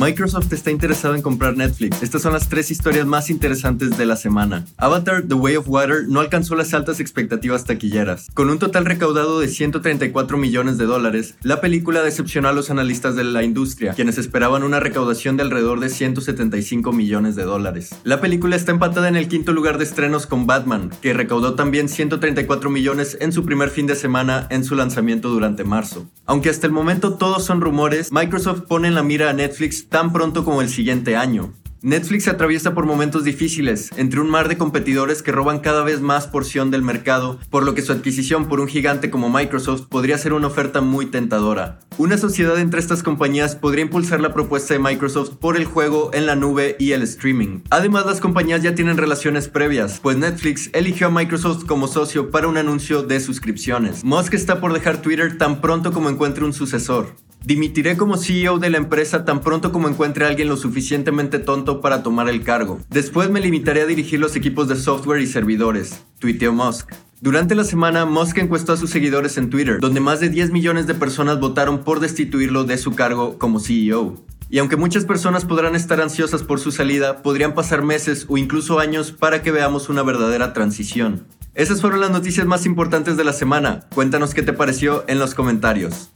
Microsoft está interesado en comprar Netflix. Estas son las tres historias más interesantes de la semana. Avatar The Way of Water no alcanzó las altas expectativas taquilleras. Con un total recaudado de 134 millones de dólares, la película decepcionó a los analistas de la industria, quienes esperaban una recaudación de alrededor de 175 millones de dólares. La película está empatada en el quinto lugar de estrenos con Batman, que recaudó también 134 millones en su primer fin de semana en su lanzamiento durante marzo. Aunque hasta el momento todos son rumores, Microsoft pone en la mira a Netflix tan pronto como el siguiente año. Netflix atraviesa por momentos difíciles, entre un mar de competidores que roban cada vez más porción del mercado, por lo que su adquisición por un gigante como Microsoft podría ser una oferta muy tentadora. Una sociedad entre estas compañías podría impulsar la propuesta de Microsoft por el juego en la nube y el streaming. Además, las compañías ya tienen relaciones previas, pues Netflix eligió a Microsoft como socio para un anuncio de suscripciones. Musk está por dejar Twitter tan pronto como encuentre un sucesor. Dimitiré como CEO de la empresa tan pronto como encuentre a alguien lo suficientemente tonto para tomar el cargo. Después me limitaré a dirigir los equipos de software y servidores, tuiteó Musk. Durante la semana, Musk encuestó a sus seguidores en Twitter, donde más de 10 millones de personas votaron por destituirlo de su cargo como CEO. Y aunque muchas personas podrán estar ansiosas por su salida, podrían pasar meses o incluso años para que veamos una verdadera transición. Esas fueron las noticias más importantes de la semana. Cuéntanos qué te pareció en los comentarios.